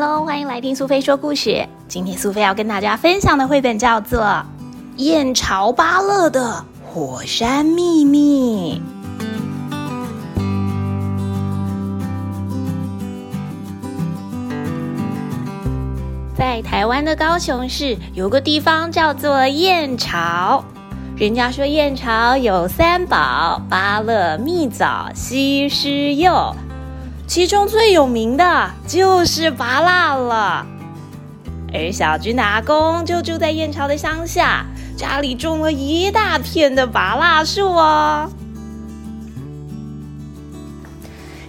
Hello，欢迎来听苏菲说故事。今天苏菲要跟大家分享的绘本叫做《燕巢芭乐的火山秘密》。在台湾的高雄市有个地方叫做燕巢，人家说燕巢有三宝：芭乐、蜜枣、西施柚。其中最有名的就是拔蜡了，而小军的阿公就住在燕巢的乡下，家里种了一大片的拔蜡树哦。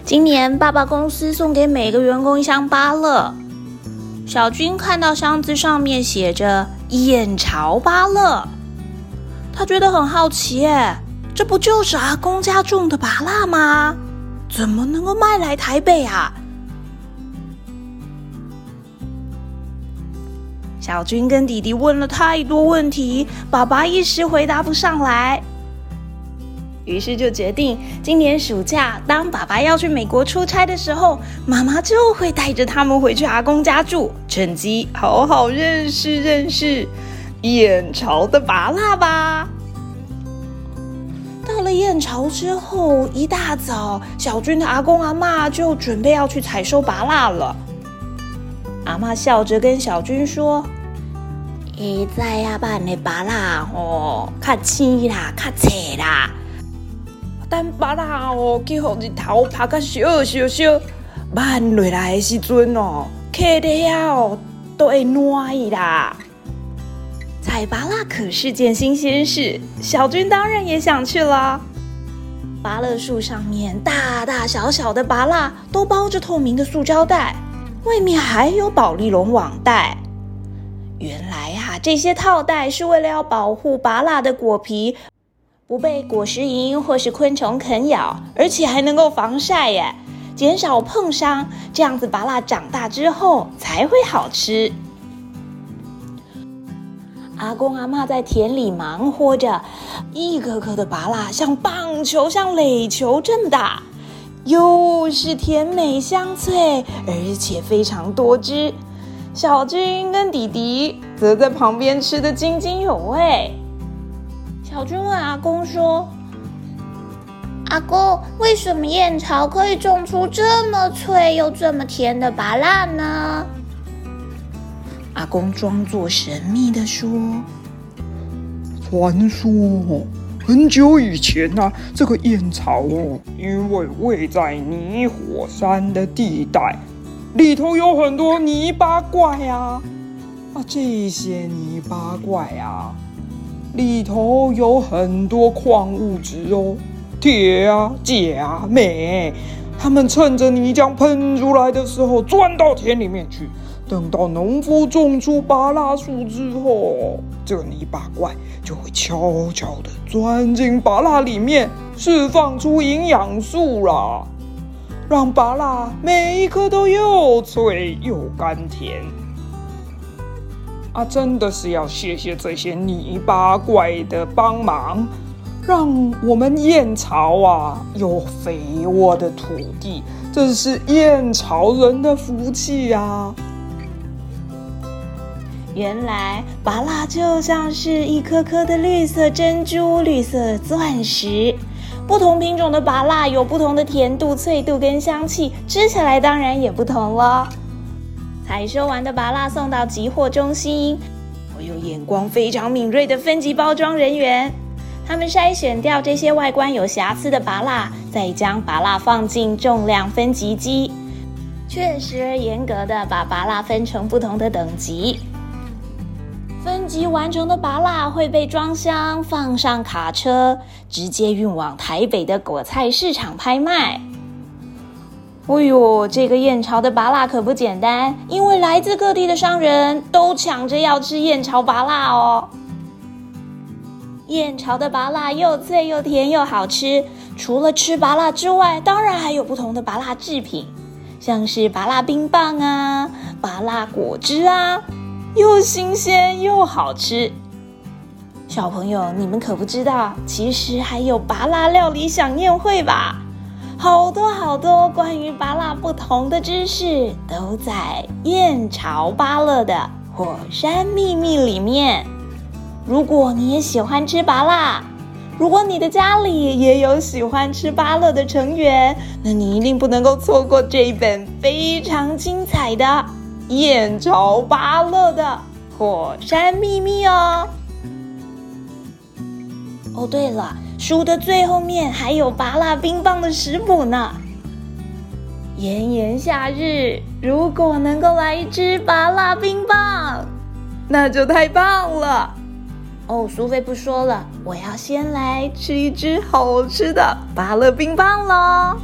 今年爸爸公司送给每个员工一箱芭乐，小军看到箱子上面写着“燕巢芭乐”，他觉得很好奇，耶，这不就是阿公家种的芭蜡吗？怎么能够卖来台北啊？小军跟弟弟问了太多问题，爸爸一时回答不上来，于是就决定今年暑假，当爸爸要去美国出差的时候，妈妈就会带着他们回去阿公家住，趁机好好认识认识燕巢的麻辣吧。到了燕巢之后，一大早，小军的阿公阿妈就准备要去采收拔蜡了。阿妈笑着跟小军说：“现在呀，办的拔蜡哦，较青啦，较脆啦。但拔蜡哦，去互日头晒个烧烧烧，慢落来的时阵哦，客的哦都会暖啦。”采拔蜡可是件新鲜事，小军当然也想去了。芭乐树上面大大小小的拔蜡都包着透明的塑胶袋，外面还有宝丽龙网袋。原来呀，这些套袋是为了要保护拔蜡的果皮不被果实蝇或是昆虫啃咬，而且还能够防晒耶，减少碰伤。这样子拔蜡长大之后才会好吃。阿公阿妈在田里忙活着，一颗颗的拔蜡像棒球、像垒球这么大，又是甜美香脆，而且非常多汁。小军跟弟弟则在旁边吃得津津有味。小军问阿公说：“阿公，为什么燕巢可以种出这么脆又这么甜的拔蜡呢？”阿公装作神秘的说：“传说很久以前呐，这个燕巢哦，因为位在泥火山的地带，里头有很多泥巴怪呀。啊，这些泥巴怪啊，里头有很多矿物质哦，铁啊、钾、镁，他们趁着泥浆喷出来的时候，钻到田里面去。”等到农夫种出芭蜡树之后，这泥巴怪就会悄悄地钻进芭蜡里面，释放出营养素啦，让芭蜡每一颗都又脆又甘甜。啊，真的是要谢谢这些泥巴怪的帮忙，让我们燕巢啊有肥沃的土地，这是燕巢人的福气呀。原来芭蜡就像是一颗颗的绿色珍珠、绿色钻石。不同品种的芭蜡有不同的甜度、脆度跟香气，吃起来当然也不同了。采收完的芭蜡送到集货中心，我有眼光非常敏锐的分级包装人员，他们筛选掉这些外观有瑕疵的芭蜡，再将芭蜡放进重量分级机，确实严格的把芭蜡分成不同的等级。分级完成的拔蜡会被装箱，放上卡车，直接运往台北的果菜市场拍卖。哎呦，这个燕巢的拔蜡可不简单，因为来自各地的商人都抢着要吃燕巢拔蜡哦。燕巢的拔蜡又脆又甜又好吃，除了吃拔蜡之外，当然还有不同的拔蜡制品，像是拔蜡冰棒啊、拔蜡果汁啊。又新鲜又好吃，小朋友，你们可不知道，其实还有拔辣料理想宴会吧？好多好多关于芭乐不同的知识，都在《燕巢芭乐的火山秘密》里面。如果你也喜欢吃芭乐，如果你的家里也有喜欢吃芭乐的成员，那你一定不能够错过这一本非常精彩的《燕巢芭乐的火山秘密》哦。哦，对了，书的最后面还有芭乐冰棒的食谱呢。炎炎夏日，如果能够来一支芭乐冰棒，那就太棒了。哦，苏菲不说了，我要先来吃一只好吃的芭乐冰棒喽。